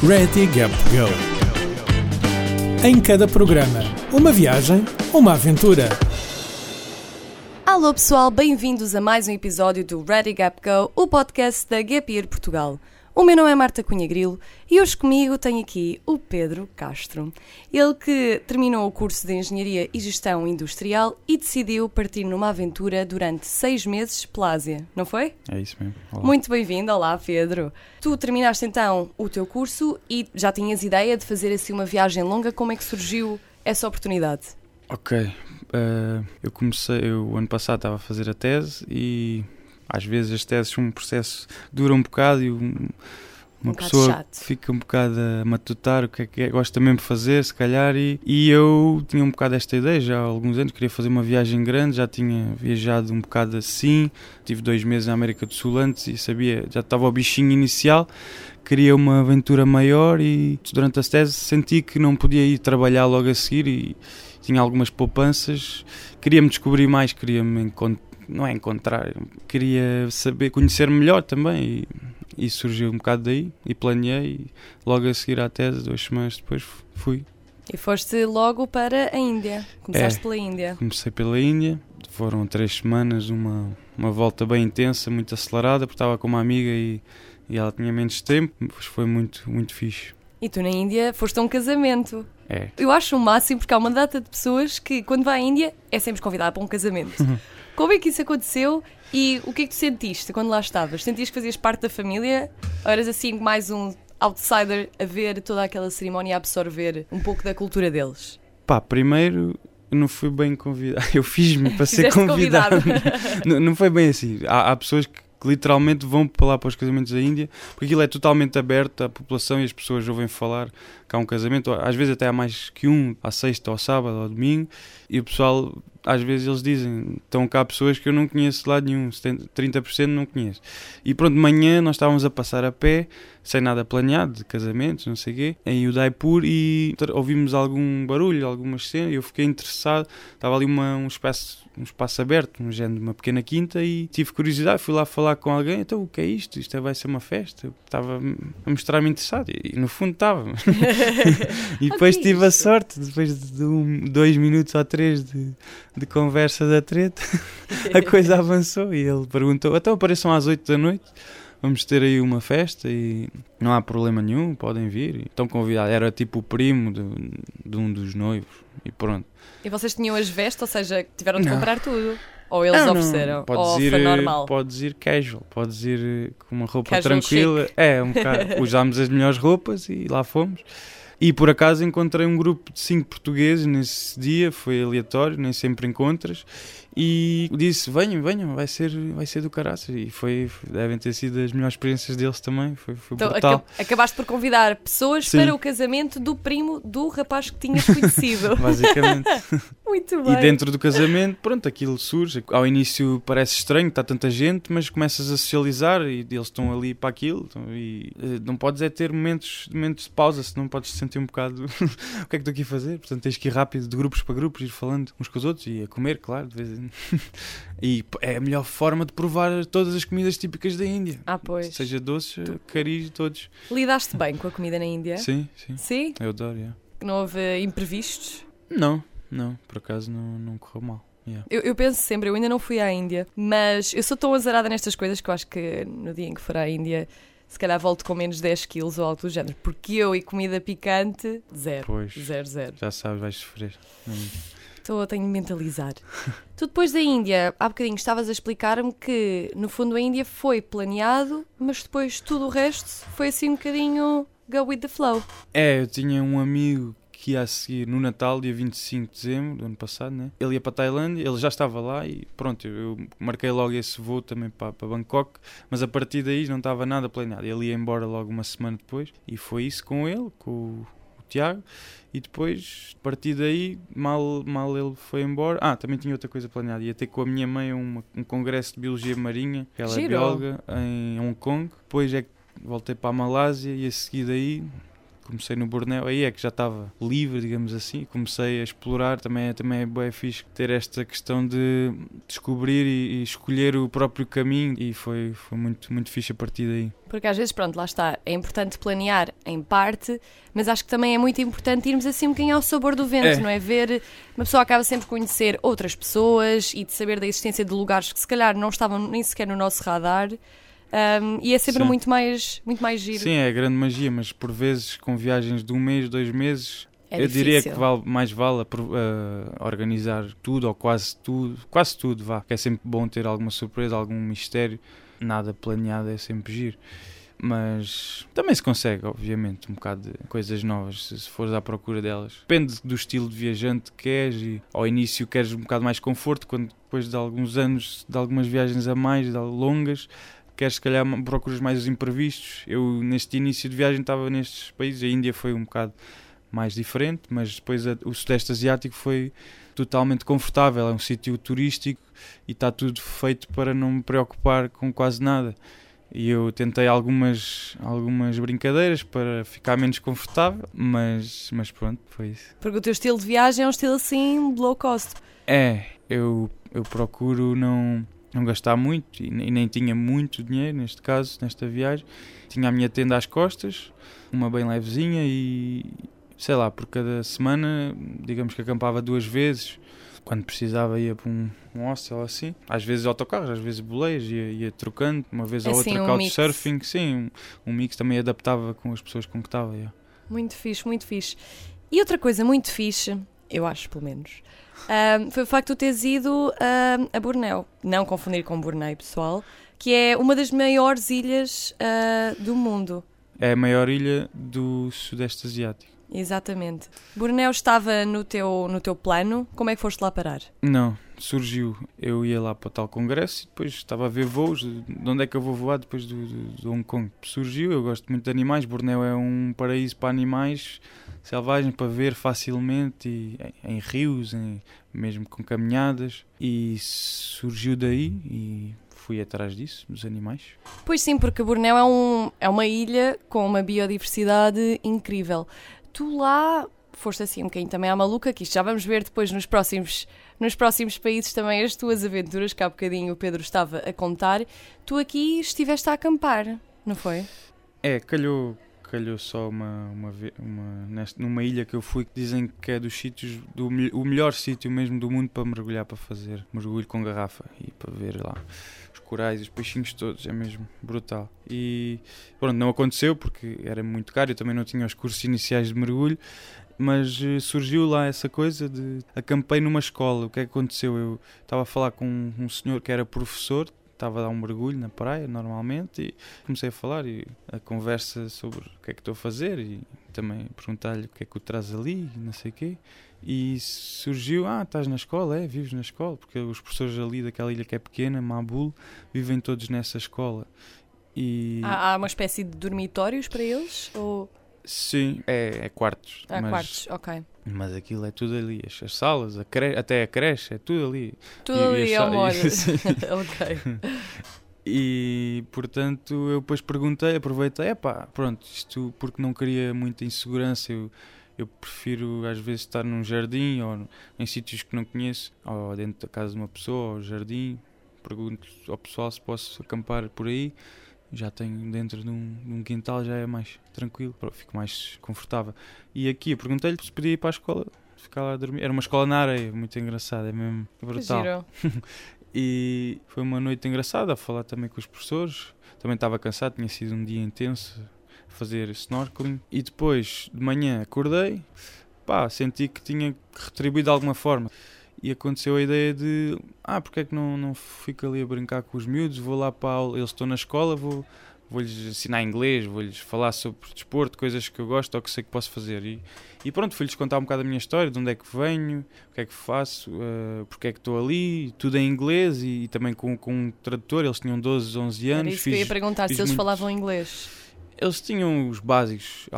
Ready Gap Go. Em cada programa, uma viagem, uma aventura. Alô pessoal, bem-vindos a mais um episódio do Ready Gap Go, o podcast da Gap Year Portugal. O meu nome é Marta Cunha Grilo e hoje comigo tenho aqui o Pedro Castro. Ele que terminou o curso de Engenharia e Gestão Industrial e decidiu partir numa aventura durante seis meses pela Ásia, não foi? É isso mesmo. Olá. Muito bem-vindo, olá Pedro. Tu terminaste então o teu curso e já tinhas ideia de fazer assim uma viagem longa, como é que surgiu essa oportunidade? Ok. Uh, eu comecei, eu ano passado estava a fazer a tese e às vezes as teses são um processo dura um bocado e um, uma Um pessoa fica um bocado a matutar o que é que é, gosta mesmo de fazer, se calhar, e, e eu tinha um bocado esta ideia já há alguns anos, queria fazer uma viagem grande, já tinha viajado um bocado assim, tive dois meses na América do Sul antes e sabia, já estava o bichinho inicial, queria uma aventura maior e durante a tese senti que não podia ir trabalhar logo a seguir e tinha algumas poupanças, queria-me descobrir mais, queria-me encontrar, não é encontrar, queria saber, conhecer melhor também e, e surgiu um bocado daí e planeei e logo a seguir à tese, duas semanas depois fui. E foste logo para a Índia. Começaste É. pela Índia. Comecei pela Índia, foram três semanas, uma, uma volta bem intensa, muito acelerada, porque estava com uma amiga e, e ela tinha menos tempo, mas foi muito, muito fixe. E tu na Índia foste a um casamento. É, Eu acho o máximo porque há uma data de pessoas que, quando vai à Índia, é sempre convidada para um casamento. Como é que isso aconteceu e o que é que tu sentiste quando lá estavas? Sentias que fazias parte da família? Ou eras assim mais um outsider a ver toda aquela cerimónia e a absorver um pouco da cultura deles? Pá, primeiro não fui bem convidado. Eu fiz-me para ser convidado. convidado. não, não foi bem assim. Há, há pessoas que, que literalmente vão para lá para os casamentos da Índia, porque aquilo é totalmente aberto à população e as pessoas ouvem falar que há um casamento. Às vezes até há mais que um, à sexta, ao sábado, ao domingo, e o pessoal, às vezes eles dizem, estão cá pessoas que eu não conheço de lado nenhum, 70, 30% não conheço. E pronto, de manhã nós estávamos a passar a pé, sem nada planeado, de casamentos, não sei o quê, em Udaipur e ouvimos algum barulho, algumas cenas, eu fiquei interessado, estava ali uma, um, espaço, um espaço aberto, um género uma pequena quinta, e tive curiosidade, fui lá falar com alguém, então o que é isto? Isto vai ser uma festa? Estava a mostrar-me interessado, e no fundo estava. e depois Ok, tive a sorte, depois de um, dois minutos ou três de, de conversa da treta, a coisa avançou e ele perguntou: então apareçam às 8 da noite, vamos ter aí uma festa e não há problema nenhum, podem vir. Estão convidados. Era tipo o primo de, de um dos noivos e pronto. E vocês tinham as vestes, ou seja, tiveram de Não. comprar tudo? Ou eles Não, não, ofereceram? Podes ou ir, eh, normal? Podes ir casual, podes ir com uma roupa Casual tranquila. É, um bocado. Usámos as melhores roupas e lá fomos. E por acaso encontrei um grupo de cinco portugueses nesse dia, foi aleatório, nem sempre encontras. E disse: venham, venham, vai ser, vai ser do caraças. E foi, devem ter sido as melhores experiências deles também. Foi, foi Então, brutal. aca- acabaste por convidar pessoas Sim. para o casamento do primo do rapaz que tinhas conhecido. Basicamente. Muito bem. E dentro do casamento, pronto, aquilo surge. Ao início parece estranho, está tanta gente, mas começas a socializar e eles estão ali para aquilo. então, E eh, não podes é ter momentos, momentos de pausa, senão podes te sentir um bocado o que é que estou aqui a fazer. Portanto, tens que ir rápido de grupos para grupos, ir falando uns com os outros e a comer, claro, de vez em E é a melhor forma de provar todas as comidas típicas da Índia. Ah, pois. Seja doce, caris, todos. Lidaste bem com a comida na Índia? Sim, sim. Sim? Eu adoro, yeah. Não houve imprevistos? Não, não, por acaso não, não correu mal. yeah. Eu, eu penso sempre, eu ainda não fui à Índia, mas eu sou tão azarada nestas coisas que eu acho que no dia em que for à Índia, se calhar volto com menos 10 quilos ou algo do género. Porque eu e comida picante, zero. Pois. Zero, zero. Já sabes, vais sofrer. Hum. Estou, tenho de mentalizar. tu depois da Índia, há bocadinho estavas a explicar-me que no fundo a Índia foi planeado, mas depois tudo o resto foi assim um bocadinho go with the flow. É, eu tinha um amigo que ia a seguir no Natal, dia 25 de dezembro do ano passado, né? Ele ia para a Tailândia, ele já estava lá e pronto, eu, marquei logo esse voo também para, para Bangkok, mas a partir daí não estava nada planeado. Ele ia embora logo uma semana depois e foi isso com ele, com o Tiago, e depois, a partir daí, mal, mal ele foi embora. Ah, também tinha outra coisa planeada, ia ter com a minha mãe um, um congresso de biologia marinha, que ela é bióloga, em Hong Kong. Depois é que voltei para a Malásia e a seguir daí comecei no Bornéu, aí é que já estava livre, digamos assim, comecei a explorar, também, é, também é bem fixe ter esta questão de descobrir e, e escolher o próprio caminho e foi, foi muito, muito fixe a partir daí. Porque às vezes, pronto, lá está, é importante planear em parte, mas acho que também é muito importante irmos assim um bocadinho ao sabor do vento, É. não é? Ver, uma pessoa acaba sempre de conhecer outras pessoas e de saber da existência de lugares que se calhar não estavam nem sequer no nosso radar. Um, e é sempre Sim. muito mais, muito mais giro. Sim, é grande magia, mas por vezes com viagens de um mês, dois meses, É eu diria difícil. que vale, mais vale organizar tudo ou quase tudo, quase tudo, vá. Que é sempre bom ter alguma surpresa, algum mistério. Nada planeado é sempre giro. Mas também se consegue, obviamente, um bocado de coisas novas, se se fores à procura delas. Depende do estilo de viajante que és e ao início queres um bocado mais conforto, quando depois de alguns anos, de algumas viagens a mais, de longas, queres se calhar procuras mais os imprevistos. Eu neste início de viagem estava nestes países, a Índia foi um bocado mais diferente, mas depois a- o Sudeste Asiático foi totalmente confortável, é um sítio turístico e está tudo feito para não me preocupar com quase nada. E eu tentei algumas, algumas brincadeiras para ficar menos confortável, mas, mas pronto, foi isso. Porque o teu estilo de viagem é um estilo assim low cost. É, eu, eu procuro não, não gastar muito e, nem- tinha muito dinheiro neste caso, nesta viagem. Tinha a minha tenda às costas, uma bem levezinha e sei lá, por cada semana, digamos que acampava duas vezes. Quando precisava ia para um, um hostel assim, às vezes autocarros, às vezes boleias, ia, ia trocando, uma vez ou Assim, outra um mix. couchsurfing, sim, um, um mix também adaptava com as pessoas com que estava. yeah. Muito fixe, muito fixe. E outra coisa muito fixe, eu acho pelo menos, foi o facto de tu teres ido ahm, a Bornéu. Não confundir com Bornéu, pessoal, que é uma das maiores ilhas ah, do mundo. É a maior ilha do Sudeste Asiático. Exatamente. Bornéu estava no teu, no teu plano. Como é que foste lá parar? Não, surgiu. Eu ia lá para o tal congresso e depois estava a ver voos. De de onde é que eu vou voar depois do, do, do Hong Kong? Surgiu, eu gosto muito de animais. Bornéu é um paraíso para animais selvagens para ver facilmente e em, em rios, em- mesmo com caminhadas. E surgiu daí e fui atrás disso, dos animais. Pois sim, porque Bornéu é, um, é uma ilha com uma biodiversidade incrível. Tu lá foste assim um bocadinho também à maluca, que isto já vamos ver depois nos próximos, nos próximos países também as tuas aventuras, que há bocadinho o Pedro estava a contar. Tu aqui estiveste a acampar, não foi? É, calhou, calhou só uma, uma, uma nesta, numa ilha que eu fui que dizem que é dos sítios, do, o melhor sítio mesmo do mundo para mergulhar, para fazer mergulho com garrafa e para ver lá os corais os peixinhos todos, é mesmo brutal. E pronto, não aconteceu porque era muito caro, eu também não tinha os cursos iniciais de mergulho, mas eh, surgiu lá essa coisa de acampei numa escola. O que é que aconteceu? Eu estava a falar com um senhor que era professor, estava a dar um mergulho na praia normalmente e comecei a falar e a conversa sobre o que é que estou a fazer e também perguntar-lhe o que é que o traz ali e não sei o quê. E surgiu, ah, estás na escola, é, vives na escola, porque os professores ali daquela ilha que é pequena, Mabul, vivem todos nessa escola. E Há, há uma espécie de dormitórios para eles? Ou sim, é, é quartos. há mas, quartos? Ok. mas aquilo é tudo ali, as, as salas, a cre... até a creche, é tudo ali. Tudo E- e ali é acha- uma hora. Ok. E portanto eu depois perguntei, aproveitei, epá, pronto, isto porque não queria muita insegurança, eu, eu prefiro às vezes estar num jardim ou em sítios que não conheço, ou dentro da casa de uma pessoa, ou jardim, pergunto ao pessoal se posso acampar por aí, já tenho dentro de um, de um quintal, já é mais tranquilo, fico mais confortável. E aqui eu perguntei-lhe se podia ir para a escola, ficar lá a dormir, era uma escola na areia, muito engraçada, é mesmo brutal. E foi uma noite engraçada a falar também com os professores. Também estava cansado, tinha sido um dia intenso a fazer snorkeling. E depois de manhã acordei, pá, senti que tinha que retribuir de alguma forma. E aconteceu a ideia de: ah, porque é que não, não fico ali a brincar com os miúdos? Vou lá para a aula, eles estão na escola, vou, vou-lhes ensinar inglês, vou-lhes falar sobre desporto, coisas que eu gosto ou que sei que posso fazer. E, e pronto, fui-lhes contar um bocado a minha história, de onde é que venho, o que é que faço, eh, porque é que estou ali, tudo em inglês e, e também com, com um tradutor. Eles tinham 12, 11 Era anos. isso que eu ia fiz- perguntar, se fiz eles muito- falavam inglês. eles tinham os básicos.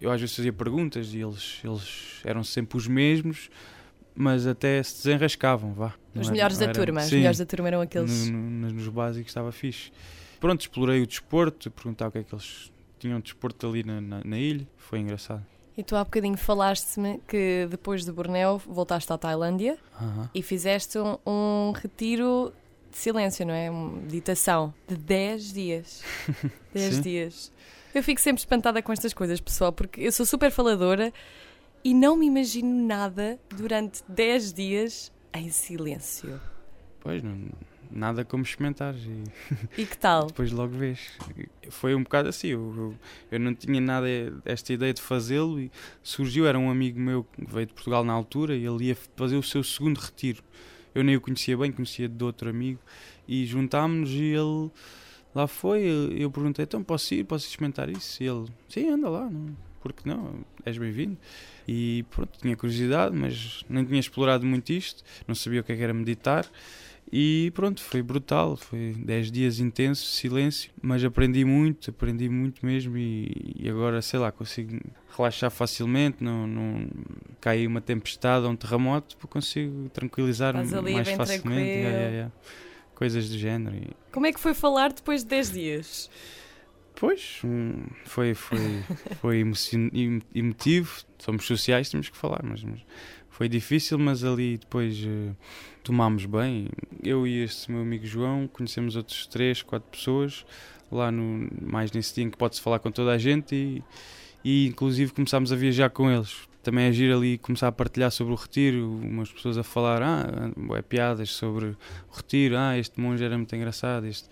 Eu às vezes fazia perguntas e eles, eles eram sempre os mesmos, mas até se desenrascavam, vá. Os era- melhores não da era- turma. Os Sim, melhores da turma eram aqueles. no- no- nos básicos estava fixe. Pronto, explorei o desporto, perguntar o que é que eles tinham desporto ali na, na, na ilha, foi engraçado. E tu há bocadinho falaste-me que depois de Bornéu voltaste à Tailândia e fizeste um, um retiro de silêncio, não é? Uma meditação de 10 dias. 10 Sim. dias. Eu fico sempre espantada com estas coisas, pessoal, porque eu sou super faladora e não me imagino nada durante 10 dias em silêncio. Pois, não, nada como experimentar e E que tal? depois logo vês. Foi um bocado assim, eu, eu, eu não tinha nada esta ideia de fazê-lo e surgiu, era um amigo meu que veio de Portugal na altura e ele ia fazer o seu segundo retiro. Eu nem o conhecia bem, conhecia de outro amigo e juntámos-nos e ele lá foi. Eu, eu perguntei, então posso ir, posso experimentar isso? E ele, sim, anda lá, não, porque não, és bem-vindo. E pronto, tinha curiosidade, mas nem tinha explorado muito isto, não sabia o que é que era meditar. E pronto, foi brutal, foi 10 dias intensos, silêncio, mas aprendi muito, aprendi muito mesmo e, e agora, sei lá, consigo relaxar facilmente, não, não cai uma tempestade ou um terremoto, consigo tranquilizar-me mais facilmente. Yeah, yeah, yeah. Coisas do género. Como é que foi falar depois de 10 dias? Pois, foi, foi, foi emotivo, somos sociais, temos que falar, mas, mas foi difícil, mas ali depois eh, tomámos bem. Eu e este meu amigo João conhecemos outros três, quatro pessoas lá no, mais nesse dia em que pode-se falar com toda a gente e, e inclusive começámos a viajar com eles. Também agir ali começar a partilhar sobre o retiro, umas pessoas a falar, ah, é piadas sobre o retiro, ah, este monge era muito engraçado, este,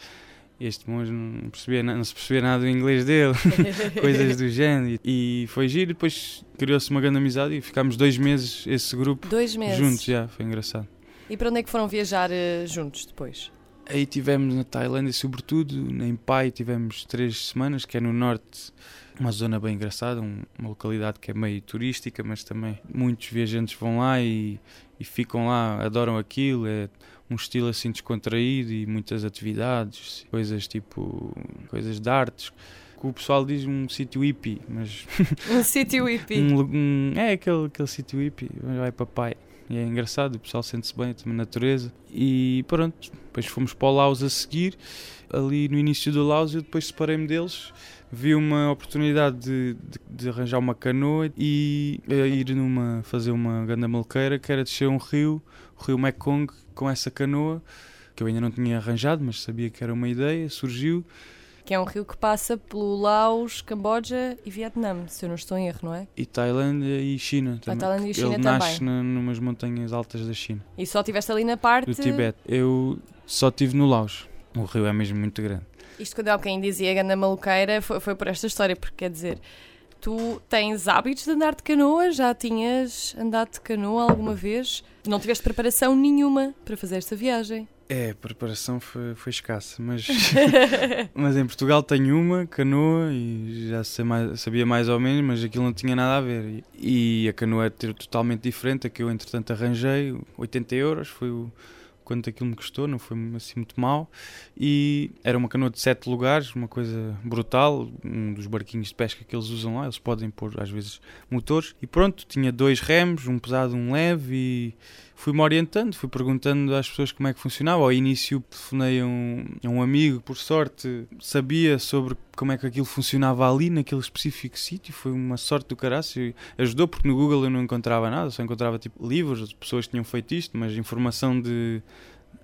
este monge não, percebia, não se percebia nada do inglês dele, coisas do género. E foi giro, depois criou-se uma grande amizade e ficámos dois meses, esse grupo, Dois meses. juntos, já, foi engraçado. E para onde é que foram viajar eh, juntos depois? Aí tivemos na Tailândia, sobretudo, em Pai tivemos três semanas, que é no norte, uma zona bem engraçada, um- uma localidade que é meio turística, mas também muitos viajantes vão lá e, e ficam lá, adoram aquilo, é um estilo assim descontraído e muitas atividades, coisas tipo, coisas de artes. Que o pessoal diz um sítio hippie, mas Um sítio hippie. um, um- é aquele, aquele sítio hippie, vai para pai. E é engraçado, o pessoal sente-se bem, também na natureza. E pronto, depois fomos para o Laos a seguir. Ali no início do Laos, eu depois separei-me deles. Vi uma oportunidade de, de, de arranjar uma canoa e eh, ir numa, fazer uma grande malqueira que era descer um rio, rio Mekong, com essa canoa que eu ainda não tinha arranjado, mas sabia que era uma ideia. Surgiu Que é um rio que passa pelo Laos, Camboja e Vietnã, se eu não estou em erro, não é? e Tailândia e China também. Tailândia e China Ele também. nasce na, numas montanhas altas da China. E só estiveste ali na parte. do Tibete. Eu só estive no Laos. O rio é mesmo muito grande. Isto quando alguém dizia ganda maluqueira foi, foi por esta história, porque quer dizer, tu tens hábitos de andar de canoa, já tinhas andado de canoa alguma vez? Não tiveste preparação nenhuma para fazer esta viagem. É, a preparação foi, foi escassa, mas, mas em Portugal tenho uma canoa e já sei mais- sabia mais ou menos, mas aquilo não tinha nada a ver. E, e a canoa é totalmente diferente, a que eu entretanto arranjei, 80 euros, foi o quanto aquilo me custou, não foi assim muito mal. E era uma canoa de sete lugares, uma coisa brutal, um dos barquinhos de pesca que eles usam lá, eles podem pôr às vezes motores. E pronto, tinha dois remos, um pesado, um leve e fui-me orientando, fui perguntando às pessoas como é que funcionava. Ao início telefonei a um, um amigo, por sorte sabia sobre como é que aquilo funcionava ali, naquele específico sítio. Foi uma sorte do caraço. Ajudou porque no Google eu não encontrava nada, só encontrava tipo livros, pessoas que tinham feito isto, mas informação de.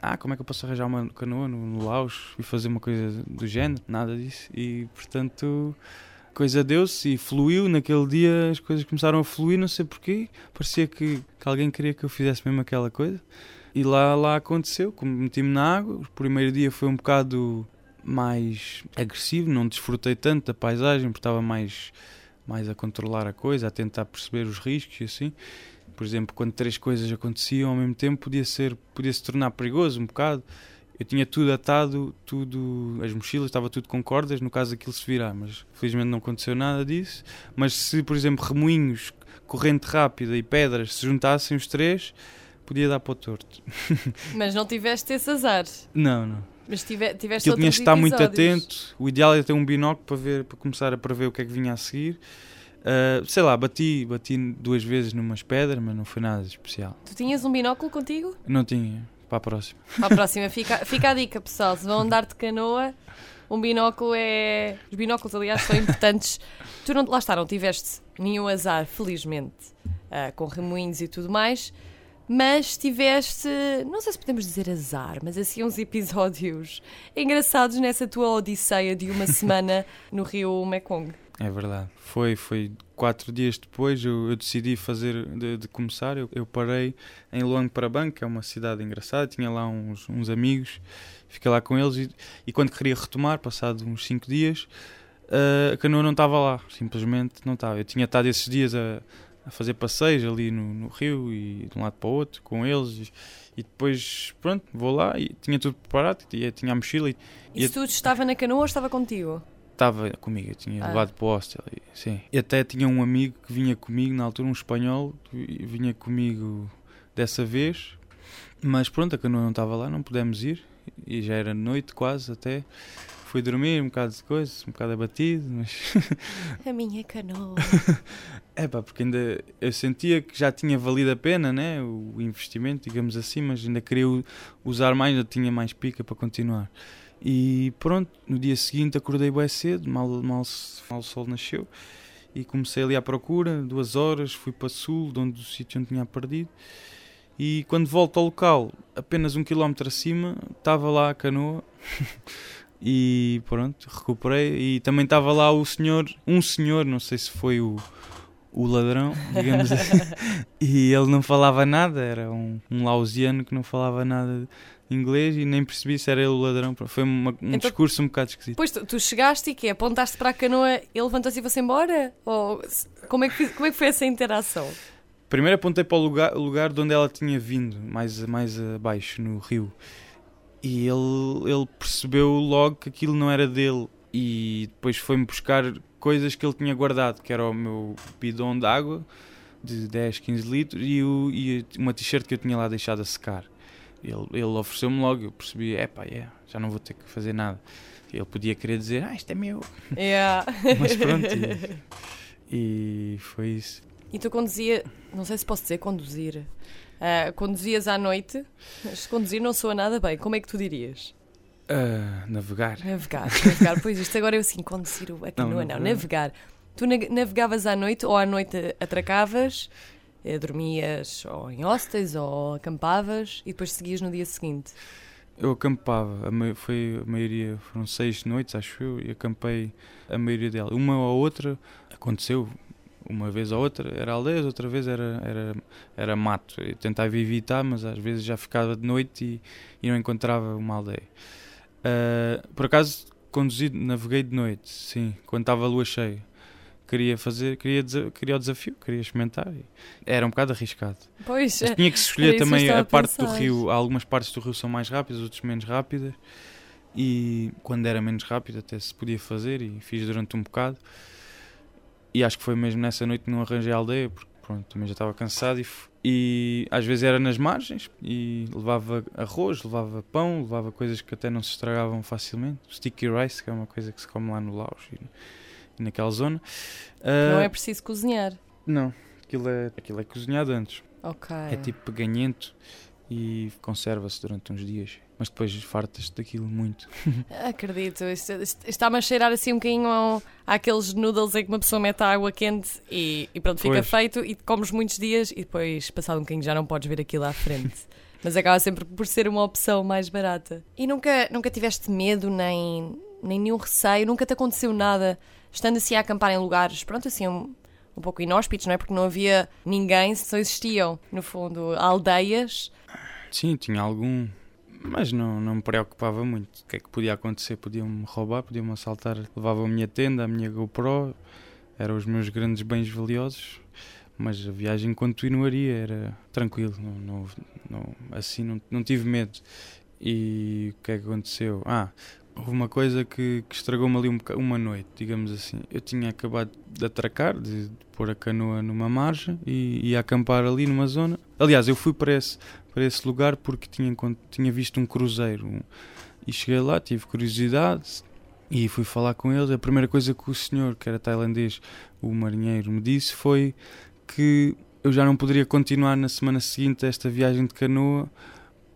Ah, como é que eu posso arranjar uma canoa no, no Laos e fazer uma coisa do género? Nada disso. E portanto, coisa deu-se e fluiu. Naquele dia as coisas começaram a fluir, não sei porquê. Parecia que, que alguém queria que eu fizesse mesmo aquela coisa. E lá, lá aconteceu, meti-me na água. O primeiro dia foi um bocado mais agressivo, não desfrutei tanto da paisagem, porque estava mais, mais a controlar a coisa, a tentar perceber os riscos e assim. Por exemplo, quando três coisas aconteciam ao mesmo tempo, podia ser podia se tornar perigoso um bocado. Eu tinha tudo atado, tudo, as mochilas, estava tudo com cordas, no caso aquilo se virar, mas felizmente não aconteceu nada disso. Mas se, por exemplo, remoinhos, corrente rápida e pedras se juntassem os três, podia dar para o torto. Mas não tiveste esse azar. Não, não. Mas tive, tiveste Aquilo tinha estar muito atento. O ideal é ter um binóculo para ver, para começar a prever o que é que vinha a seguir. Ah, sei lá, bati, bati duas vezes numas pedras, mas não foi nada especial. Tu tinhas um binóculo contigo? Não tinha, para a próxima. Para a próxima, fica, fica a dica, pessoal. Se vão andar de canoa, um binóculo é. Os binóculos, aliás, são importantes. tu não, lá está, não tiveste nenhum azar, felizmente, uh, com remoinhos e tudo mais, mas tiveste, não sei se podemos dizer azar, mas assim uns episódios engraçados nessa tua odisseia de uma semana no rio Mekong. É verdade. Foi, foi quatro dias depois eu, eu decidi fazer de, de começar. Eu, eu, parei em Luang Prabang, que é uma cidade engraçada. Tinha lá uns, uns amigos, fiquei lá com eles e, e quando queria retomar, passado uns cinco dias, uh, a canoa não estava lá. Simplesmente não estava. Eu tinha estado esses dias a, a fazer passeios ali no, no, rio e de um lado para o outro com eles. E, e depois, pronto, vou lá e tinha tudo preparado, tinha, tinha a mochila. E, e, tudo estava na canoa ou estava contigo? Estava comigo, eu tinha ah. levado para o hostel. Sim. E até tinha um amigo que vinha comigo, na altura, um espanhol, vinha comigo dessa vez. Mas pronto, a canoa não estava lá, não pudemos ir. E já era noite quase até. Fui dormir, um bocado de coisa, um bocado abatido, mas. a minha canoa. é pá, porque ainda eu sentia que já tinha valido a pena, né? O investimento, digamos assim, mas ainda queria usar mais, ainda tinha mais pica para continuar. E pronto, no dia seguinte acordei bem cedo, mal, mal, mal o sol nasceu, e comecei ali à procura, duas horas, fui para sul, de onde o sítio onde tinha perdido. E quando volto ao local, apenas um quilómetro acima, estava lá a canoa. e pronto, recuperei. E também estava lá o senhor, um senhor, não sei se foi o, o ladrão, digamos assim. e ele não falava nada, era um, um lausiano que não falava nada inglês e nem percebi se era ele o ladrão. Foi uma, um então, discurso um bocado esquisito. Pois tu, tu chegaste e que apontaste para a canoa, ele levantou-se e foi-se embora? Ou como é, que, como é que foi essa interação? Primeiro apontei para o lugar, lugar de onde ela tinha vindo, mais, mais abaixo, no rio. E ele, ele percebeu logo que aquilo não era dele. E depois foi-me buscar coisas que ele tinha guardado, que era o meu bidão de água de 10, 15 litros e, o, e uma t-shirt que eu tinha lá deixado a secar. Ele, ele ofereceu-me logo, eu percebi, é pá, yeah, já não vou ter que fazer nada. Ele podia querer dizer, ah, isto é meu. Yeah. Mas pronto, e, e, foi isso. E tu conduzia, não sei se posso dizer conduzir, uh, conduzias à noite, mas conduzir não soa nada bem, como é que tu dirias? Uh, navegar. Navegar, navegar. pois isto agora eu assim, conduzir a canoa, não, não, navegar. Tu navegavas à noite ou à noite atracavas dormias ou em hostels ou acampavas e depois seguias no dia seguinte? Eu acampava, a foi a maioria, foram seis noites, acho eu, e acampei a maioria dela. Uma ou outra aconteceu, uma vez ou outra era aldeias, outra vez era, era, era mato. Eu tentava evitar, mas às vezes já ficava de noite e, e não encontrava uma aldeia. Uh, por acaso, conduzi, naveguei de noite, sim, quando estava a lua cheia queria fazer, queria, queria o desafio, queria experimentar. Era um bocado arriscado. Pois, Mas tinha que escolher também a, a parte do rio. Algumas partes do rio são mais rápidas, outras menos rápidas. E quando era menos rápido até se podia fazer e fiz durante um bocado. E acho que foi mesmo nessa noite que não arranjei a aldeia, porque pronto, também já estava cansado e, e às vezes era nas margens e levava arroz, levava pão, levava coisas que até não se estragavam facilmente. Sticky rice, que é uma coisa que se come lá no Laos. E, naquela zona. Uh, não é preciso cozinhar? Não, aquilo é, aquilo é cozinhado antes. Ok. É tipo peganhento e conserva-se durante uns dias. Mas depois fartas daquilo muito. Acredito. Está-me a cheirar assim um bocadinho àqueles noodles em que uma pessoa mete a água quente e, e pronto, fica pois. feito e comes muitos dias e depois, passado um bocadinho, já não podes ver aquilo à frente. Mas acaba sempre por ser uma opção mais barata. E nunca, nunca tiveste medo nem, nem nenhum receio? Nunca te aconteceu nada estando assim a acampar em lugares, pronto, assim, um, um pouco inóspitos, não é? Porque não havia ninguém, só existiam, no fundo, aldeias. Sim, tinha algum, mas não, não me preocupava muito. O que é que podia acontecer? Podiam-me roubar, podiam-me assaltar. Levava a minha tenda, a minha GoPro, eram os meus grandes bens valiosos. Mas a viagem continuaria, era tranquilo, não, não, não assim não, não tive medo. E o que é que aconteceu? Ah, houve uma coisa que, que estragou-me ali um, uma noite, digamos assim. Eu tinha acabado de atracar, de, de pôr a canoa numa margem e ia acampar ali numa zona. Aliás, eu fui para esse, para esse lugar porque tinha, tinha visto um cruzeiro. Um, e cheguei lá, tive curiosidade e fui falar com eles. A primeira coisa que o senhor, que era tailandês, o marinheiro, me disse foi que eu já não poderia continuar na semana seguinte esta viagem de canoa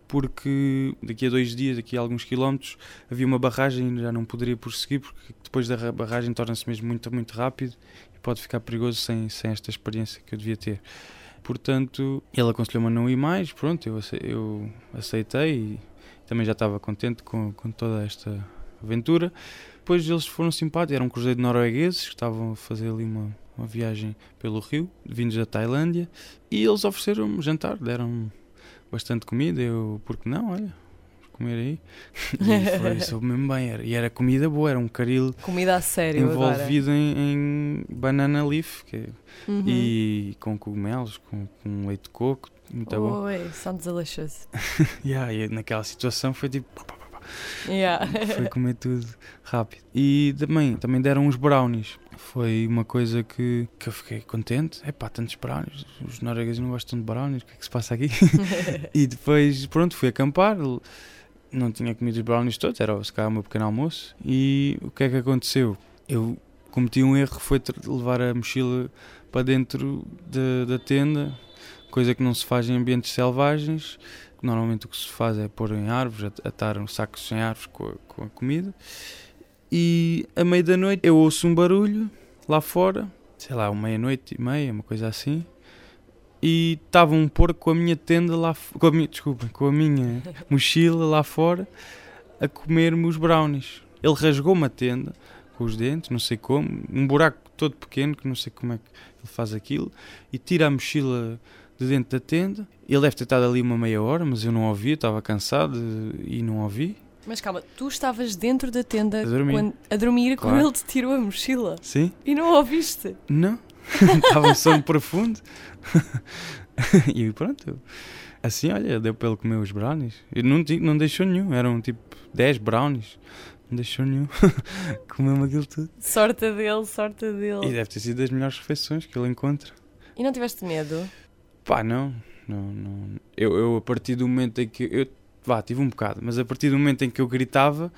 porque daqui a dois dias, daqui a alguns quilómetros, havia uma barragem e já não poderia prosseguir, porque depois da barragem torna-se mesmo muito, muito rápido e pode ficar perigoso sem, sem esta experiência que eu devia ter. Portanto, ele aconselhou-me a não ir mais, pronto, eu, eu aceitei e também já estava contente com, com toda esta aventura. Depois eles foram simpáticos, era um cruzeiro de noruegueses que estavam a fazer ali uma, uma viagem pelo rio, vindos da Tailândia, e eles ofereceram-me jantar, deram bastante comida, eu, porque não, olha, comer aí. E foi, soube mesmo bem, era, e era comida boa, era um caril comida a sério envolvido em, em, banana leaf que, uhum. e com cogumelos, com, com leite de coco, muito bom. Oi, sounds delicious. yeah, e naquela situação foi tipo. Yeah. foi comer tudo rápido. E também, também deram uns brownies foi uma coisa que, que eu fiquei contente. É pá, tantos brownies, os noruegueses não gostam de brownies, o que é que se passa aqui? e depois, pronto, fui acampar, não tinha comido os brownies todos, era se calhar o meu pequeno almoço. E o que é que aconteceu? Eu cometi um erro, foi levar a mochila para dentro de, da tenda, coisa que não se faz em ambientes selvagens. Normalmente o que se faz é pôr em árvores, atar um sacos em árvores com a, com a comida. E à meia da noite eu ouço um barulho lá fora, sei lá, uma meia-noite e meia, uma coisa assim. E estava um porco com a minha tenda lá com a minha, desculpa, com a minha mochila lá fora a comer-me os brownies. Ele rasgou uma tenda com os dentes, não sei como, um buraco todo pequeno, que não sei como é que ele faz aquilo, e tira a mochila de dentro da tenda. Ele deve ter estado ali uma meia hora, mas eu não ouvi, estava cansado e não ouvi. Mas calma, tu estavas dentro da tenda a dormir, quando, a dormir claro. quando ele te tirou a mochila? Sim. E não ouviste? Não. Estava um sono profundo. e pronto. Assim, olha, deu para ele comer os brownies. E não, não deixou nenhum. Eram tipo 10 brownies. Não deixou nenhum. Comeu-me aquilo tudo. Sorte dele, sorte dele. E deve ter sido das melhores refeições que ele encontra. E não tiveste medo? Pá, não. não, não. Eu, eu, a partir do momento em que. Eu vá, tive um bocado, mas a partir do momento em que eu gritava,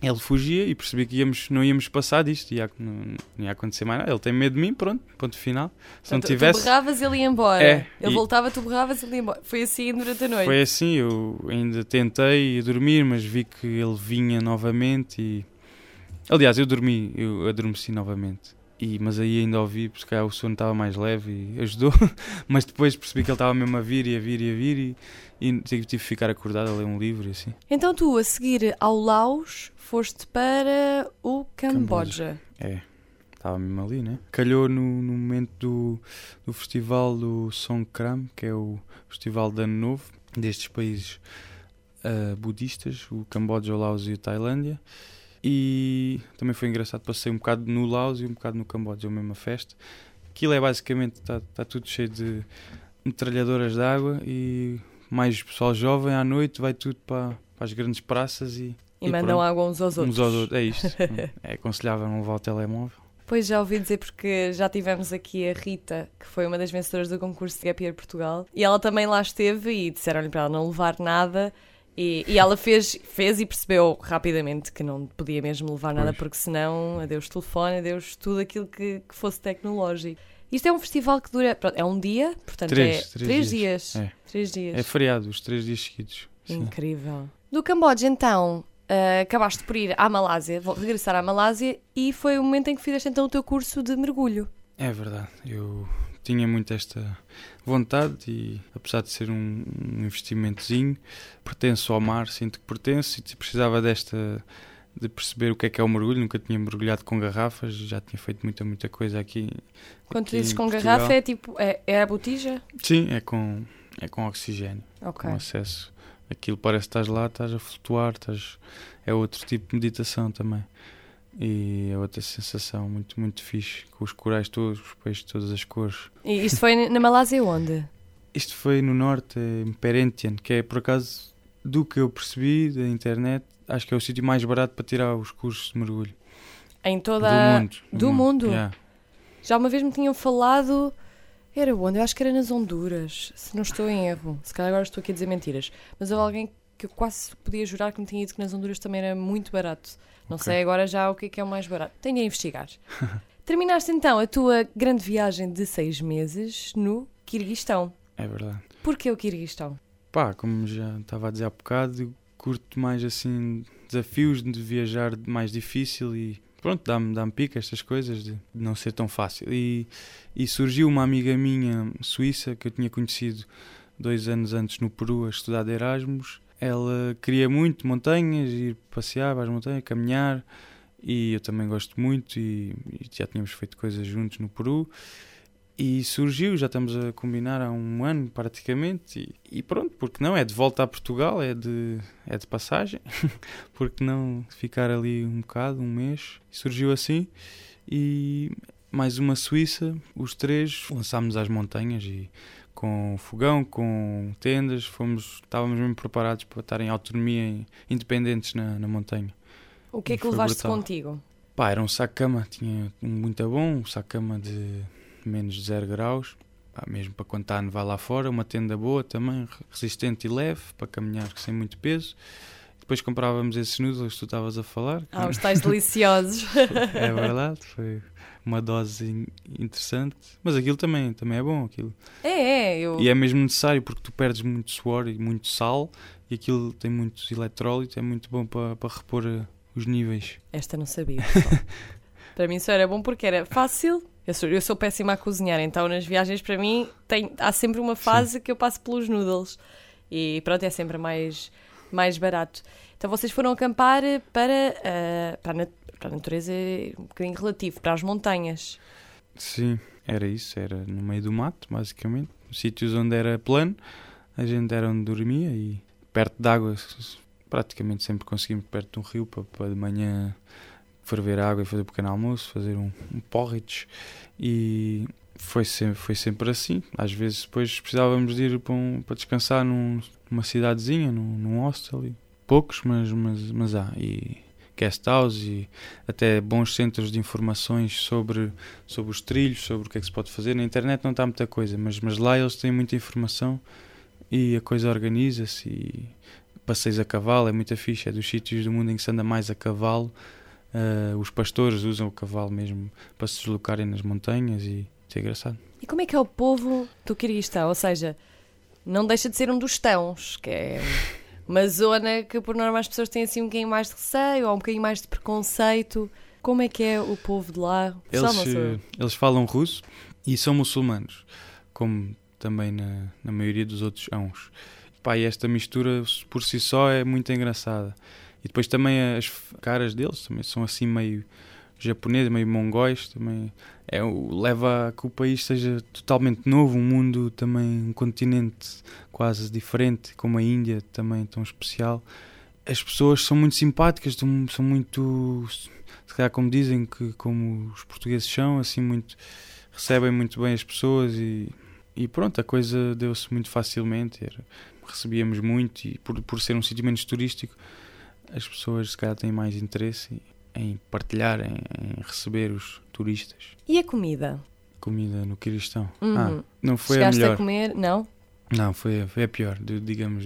ele fugia e percebi que íamos, não íamos passar disto, ia, não, não ia acontecer mais nada. Ele tem medo de mim, pronto, ponto final. Se não tivesse. Tu berravas, ele ia embora. É, ele e... voltava, tu berravas, ele ia embora. Foi assim durante a noite. Foi assim, eu ainda tentei dormir, mas vi que ele vinha novamente e. Aliás, eu dormi, eu adormeci novamente. E, mas aí ainda ouvi, porque o sono estava mais leve e ajudou. mas depois percebi que ele estava mesmo a vir e a vir e a vir e, e tive de ficar acordado a ler um livro e assim. Então tu, a seguir ao Laos, foste para o Camboja. Camboja. É, estava mesmo ali, né? Calhou no, no momento do, do festival do Songkram, que é o festival de Ano Novo destes países uh, budistas, o Camboja, o Laos e a Tailândia. E também foi engraçado, passei um bocado no Laos e um bocado no Camboja, a mesma festa. Aquilo é basicamente, está tá tudo cheio de metralhadoras de água e mais pessoal jovem à noite vai tudo para, para as grandes praças e. E, e mandam pronto, água uns aos outros. Uns aos outros, é isto. é aconselhável não levar o telemóvel. Pois já ouvi dizer porque já tivemos aqui a Rita, que foi uma das vencedoras do concurso de Gap Year Portugal, e ela também lá esteve e disseram-lhe para ela não levar nada e, e, ela fez, fez e percebeu rapidamente que não podia mesmo levar nada, pois. porque senão, adeus telefone, adeus tudo aquilo que, que, fosse tecnológico. Isto é um festival que dura. Pronto, é um dia, portanto três, é três, três dias. dias. É. Três dias. É feriado, os três dias seguidos. Incrível. Do Camboja, então, uh, acabaste por ir à Malásia, vou regressar à Malásia, e foi o momento em que fizeste então o teu curso de mergulho. É verdade. Eu tinha muito esta vontade e, apesar de ser um, um investimentozinho, pertenço ao mar, sinto que pertenço e precisava desta de perceber o que é que é o mergulho, nunca tinha mergulhado com garrafas, já tinha feito muita, muita coisa aqui. Quando aqui dizes com Portugal. garrafa é tipo, é, é a botija? Sim, é com, é com oxigênio, okay. com acesso. Aquilo parece que estás lá, estás a flutuar, estás... é outro tipo de meditação também. E é outra sensação muito, muito fixe, com os corais todos, os peixes de todas as cores. E isto foi na Malásia onde? Isto foi no norte, em Perentian, que é por acaso do que eu percebi da internet, acho que é o sítio mais barato para tirar os cursos de mergulho. Em toda Do mundo. Do mundo? mundo. Yeah. Já uma vez me tinham falado. Era onde? Eu acho que era nas Honduras, se não estou em erro. Se calhar agora estou aqui a dizer mentiras. Mas houve alguém que eu quase podia jurar que me tinha dito que nas Honduras também era muito barato. Não okay. sei agora já o que é, que é o mais barato. Tenho a investigar. Terminaste então a tua grande viagem de seis meses no Quirguistão. É verdade. Porquê o Quirguistão? pá, como já estava a dizer há bocado, curto mais assim desafios de viajar mais difícil e pronto, dá-me dá pica estas coisas de não ser tão fácil. E, e surgiu uma amiga minha suíça que eu tinha conhecido dois anos antes no Peru a estudar de Erasmus. Ela queria muito montanhas, ir passear para as montanhas, caminhar e eu também gosto muito e, e já tínhamos feito coisas juntos no Peru e surgiu, já estamos a combinar há um ano praticamente, e, e, pronto, porque não? É de volta a Portugal, é de, é de passagem, porque não ficar ali um bocado, um mês. Surgiu assim, e mais uma Suíça, os três lançámos às montanhas e com fogão, com tendas, fomos, estávamos mesmo preparados para estar em autonomia, independentes na, na montanha. O que é que levaste brutal. contigo? Pá, era um saco-cama, tinha um muito bom, um saco-cama de menos de 0 graus, mesmo para quando está a nevar lá fora, uma tenda boa também, resistente e leve, para caminhar sem muito peso. Depois comprávamos esses noodles que tu estavas a falar. Ah, os tais deliciosos. é verdade, foi uma dose interessante. Mas aquilo também, também é bom. Aquilo. É, é. Eu... E é mesmo necessário porque tu perdes muito suor e muito sal e aquilo tem muitos eletrólitos, é muito bom para, para repor eh, os níveis. Esta não sabia. para mim isso era bom porque era fácil eu sou, eu sou péssima a cozinhar, então nas viagens para mim tem, há sempre uma fase Sim. que eu passo pelos noodles e pronto, é sempre mais, mais barato. Então vocês foram acampar para, uh, para, a, para a natureza um bocadinho relativo, para as montanhas. Sim, era isso, era no meio do mato, basicamente, sítios onde era plano, a gente era onde dormia e perto de água, praticamente sempre conseguimos perto de um rio para, para de manhã ferver água e fazer um pequeno almoço, fazer um, um porridge e foi sempre, foi sempre assim. Às vezes depois precisávamos de ir para, um, para descansar num, numa cidadezinha, num, num hostel, e poucos, mas, mas, mas há. E guest house e até bons centros de informações sobre, sobre os trilhos, sobre o que é que se pode fazer. Na internet não está muita coisa, mas, mas lá eles têm muita informação e a coisa organiza-se e passeios a cavalo é muito fixe, é dos sítios do mundo em que se anda mais a cavalo Uh, os pastores usam o cavalo mesmo para se deslocarem nas montanhas e isso é engraçado. E como é que é o povo do Kirguistão? Ou seja, não deixa de ser um dos tãos, que é uma zona que por norma as pessoas têm assim um bocadinho mais de receio ou um bocadinho mais de preconceito. Como é que é o povo de lá? Eles, eh, eles falam russo e são muçulmanos, como também na, na maioria dos outros ãos. Pá, e esta mistura por si só é muito engraçada. E depois também as caras deles também são assim meio japoneses, meio mongóis, também é, leva a que o país seja totalmente novo, um mundo também, um continente quase diferente, como a Índia também tão especial. As pessoas são muito simpáticas, são muito, se calhar como dizem, que como os portugueses são, assim muito recebem muito bem as pessoas e, e pronto, a coisa deu-se muito facilmente. Era, recebíamos muito e por, por ser um sítio menos turístico as pessoas se calhar têm mais interesse em partilhar, em, em receber os turistas. E a comida? Comida no Quiristão. Uhum. Ah, não foi Chegaste a melhor. a comer, não? Não, foi, foi a pior, digamos,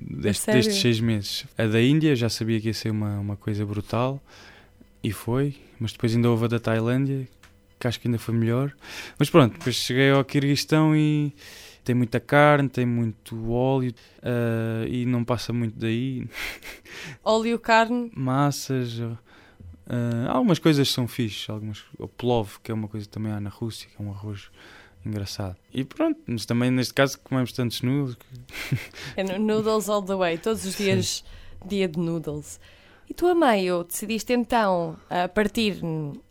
deste, destes seis meses. A da Índia já sabia que ia ser uma, uma coisa brutal e foi, mas depois ainda houve a da Tailândia, que acho que ainda foi melhor. Mas pronto, depois cheguei ao Quirguistão e tem muita carne, tem muito óleo uh, e não passa muito daí. Óleo, carne? Massas. Uh, algumas coisas são fixes, algumas, o plov, que é uma coisa que também há na Rússia, que é um arroz engraçado. E pronto, mas também neste caso comemos tantos noodles. É noodles all the way, todos os dias Sim. dia de noodles. E tu a meio decidiste então a partir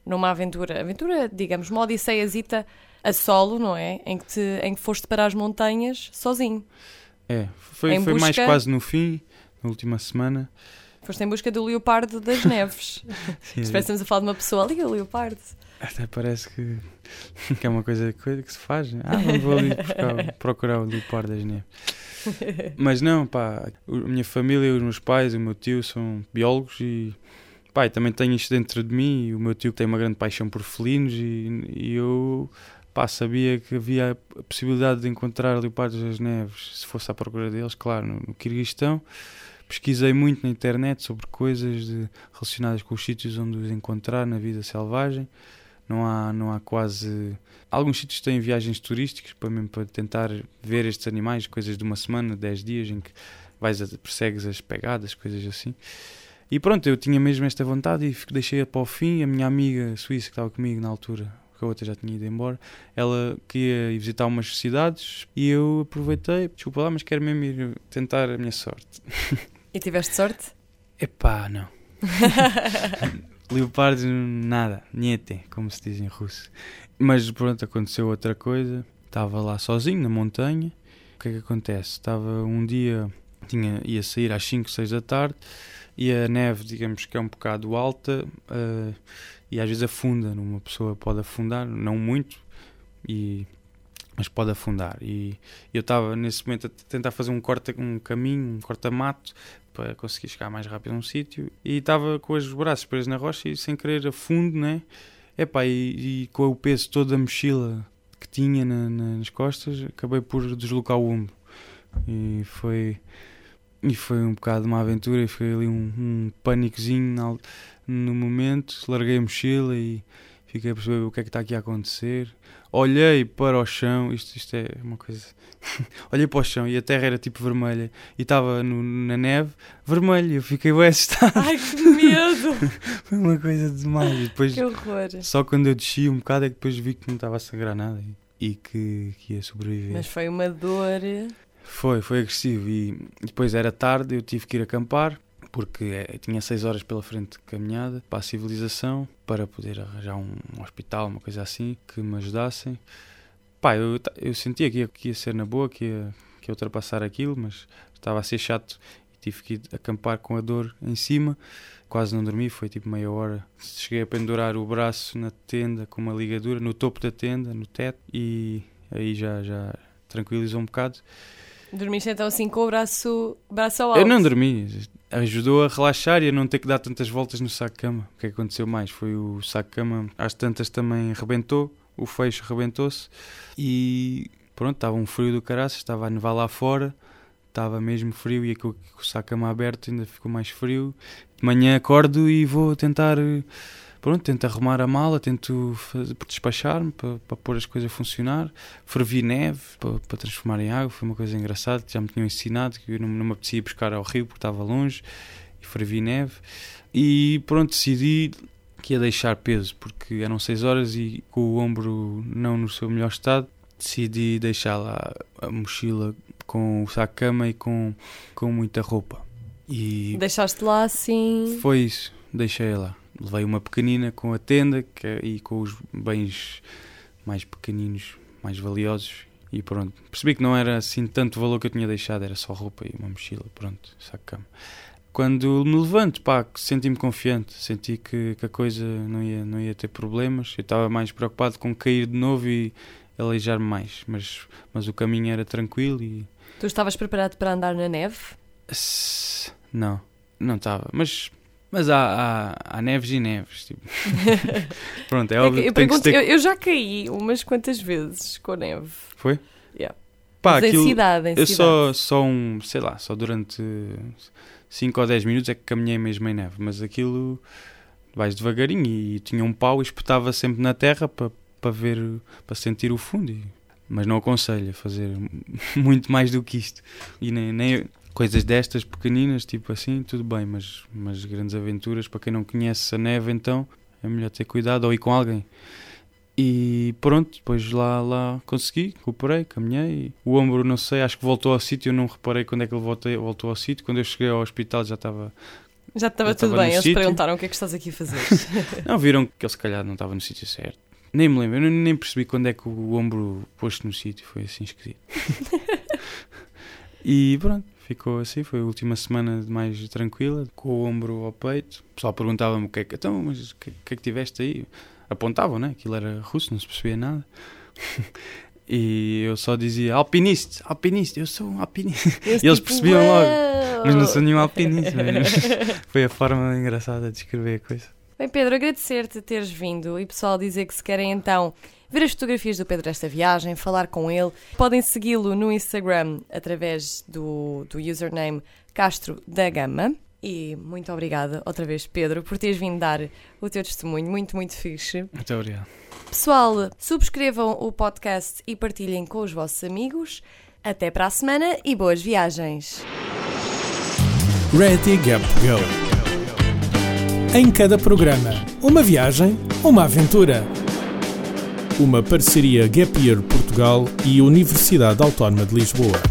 numa aventura, aventura, digamos, uma odisseiazita a solo, não é? Em que, te, em que foste para as montanhas sozinho. É, foi, foi busca... mais quase no fim, na última semana. Foste em busca do leopardo das neves. Estamos a falar de uma pessoa ali, o leopardo. Até parece que, que é uma coisa, coisa que se faz. Ah, não vou ali buscar, procurar o leopardo das neves. Mas não, pá, a minha família, os meus pais, o meu tio são biólogos e pá, também tenho isto dentro de mim. o meu tio tem uma grande paixão por felinos e, e eu pá, sabia que havia a possibilidade de encontrar leopardos das neves, se fosse à procura deles, claro, no, no Kirguistão. Pesquisei muito na internet sobre coisas de, relacionadas com os sítios onde os encontrar na vida selvagem, não há, não há quase. Alguns sítios têm viagens turísticas para, mesmo, para tentar ver estes animais, coisas de uma semana, 10 dias, em que vais a, persegues as pegadas, coisas assim. E pronto, eu tinha mesmo esta vontade e deixei-a para o fim. A minha amiga suíça que estava comigo na altura, que a outra já tinha ido embora, ela queria ir visitar umas cidades e eu aproveitei, desculpa lá, mas quero mesmo ir tentar a minha sorte. E tiveste sorte? Epá, não. Leopardo, nada, niente, como se diz em russo. Mas pronto, aconteceu outra coisa. Estava lá sozinho na montanha. O que é que acontece? Estava um dia, tinha, ia sair às 5, 6 da tarde e a neve, digamos que é um bocado alta uh, e às vezes afunda. Uma pessoa pode afundar, não muito, e, mas pode afundar. E eu estava nesse momento a tentar fazer um, corta, um caminho, um corta-mato para conseguir chegar mais rápido a um sítio e estava com os braços presos na rocha e sem querer a fundo, né? Epá, e, e com o peso todo da mochila que tinha na, na, nas costas, acabei por deslocar o ombro. E foi, e foi um bocado uma aventura e foi ali um, um pânicozinho no momento. Larguei a mochila e fiquei a perceber o que é que está aqui a acontecer. Olhei para o chão, isto, isto é uma coisa. Olhei para o chão e a terra era tipo vermelha e estava na neve vermelha. Eu fiquei bem assustado. Ai que medo! Foi uma coisa demais. E depois, que horror! Só quando eu desci um bocado é que depois vi que não estava a sangrar nada e, e que, que ia sobreviver. Mas foi uma dor. Foi, foi agressivo. E depois era tarde, eu tive que ir acampar porque é, tinha seis horas pela frente de caminhada para a civilização, para poder arranjar um, um hospital, uma coisa assim, que me ajudassem. Pá, eu, eu sentia que ia, que ia ser na boa, que ia, que ia ultrapassar aquilo, mas estava a ser chato e tive que ir acampar com a dor em cima. Quase não dormi, foi tipo meia hora. Cheguei a pendurar o braço na tenda com uma ligadura, no topo da tenda, no teto, e aí já, já tranquilizou um bocado. Dormiste então assim com o braço, braço ao alto? Eu não dormi, ajudou a relaxar e a não ter que dar tantas voltas no saco-cama. O que aconteceu mais foi o saco-cama, às tantas também rebentou, o fecho rebentou-se e pronto, estava um frio do caraças, estava a nevar lá fora, estava mesmo frio e com o saco-cama aberto ainda ficou mais frio. De manhã acordo e vou tentar pronto, tento arrumar a mala, tento despachar-me para, para pôr as coisas a funcionar. Fervi neve para, para, transformar em água, foi uma coisa engraçada já me tinham ensinado, que eu não, não me apetecia buscar ao rio porque estava longe, e fervi neve. E pronto, decidi que ia deixar peso, porque eram 6 horas e com o ombro não no seu melhor estado, decidi deixar lá a mochila com o saco-cama e com, com muita roupa. E Deixaste lá assim? Foi isso, deixei lá levei uma pequenina com a tenda que, é, e com os bens mais pequeninos, mais valiosos. E pronto, percebi que não era assim tanto valor que eu tinha deixado, era só roupa e uma mochila, pronto, saco cama. Quando me levanto, pá, senti-me confiante, senti que, que, a coisa não ia, não ia ter problemas. Eu estava mais preocupado com cair de novo e aleijar-me mais, mas, mas o caminho era tranquilo e. Tu estavas preparado para andar na neve? Não, não estava, mas mas há, há, há, neves e neves. Tipo. Pronto, é, é óbvio eu, que pergunto, ter... eu, eu, já caí umas quantas vezes com neve. Foi? Yeah. Pá, aquilo, em cidade, em eu cidade. só, só um, sei lá, só durante 5 ou 10 minutos é que caminhei mesmo em neve, mas aquilo vais devagarinho e, e tinha um pau e espetava sempre na terra para para ver, para sentir o fundo. E, mas não aconselho a fazer muito mais do que isto. E nem, nem, coisas destas pequeninas, tipo assim, tudo bem, mas, mas grandes aventuras, para quem não conhece a neve, então é melhor ter cuidado ou ir com alguém. E pronto, depois lá, lá consegui, recuperei, caminhei. O ombro, não sei, acho que voltou ao sítio. Eu não reparei quando é que ele voltei, voltou ao sítio. Quando eu cheguei ao hospital já estava. Já estava tudo bem. Eles sítio. perguntaram o que é que estás aqui a fazer. não, viram que ele se calhar não estava no sítio certo. Nem me lembro, eu nem percebi quando é que o ombro posto no sítio. Foi assim esquisito. e pronto, ficou assim, foi a última semana mais tranquila, com o ombro ao peito. O pessoal perguntava-me o que é que, então, mas o que, que, é que tiveste aí? Apontavam, né? Aquilo era russo, não se percebia nada. e eu só dizia alpinista, alpinista, eu sou um alpinista. e eles tipo, percebiam logo, mas não sou nenhum alpinista. foi a forma engraçada de escrever a coisa. Bem, Pedro, agradecer-te teres vindo e pessoal dizer que se querem então ver as fotografias do Pedro desta viagem, falar com ele, podem segui-lo no Instagram através do, do username Castro da Gama. E muito obrigada outra vez, Pedro, por teres vindo dar o teu testemunho. Muito, muito fixe. Muito obrigado. Pessoal, subscrevam o podcast e partilhem com os vossos amigos. Até para a semana e boas viagens. Ready Gap Go. Em cada programa, uma viagem, uma aventura. Uma parceria Gap Year Portugal e Universidade Autónoma de Lisboa.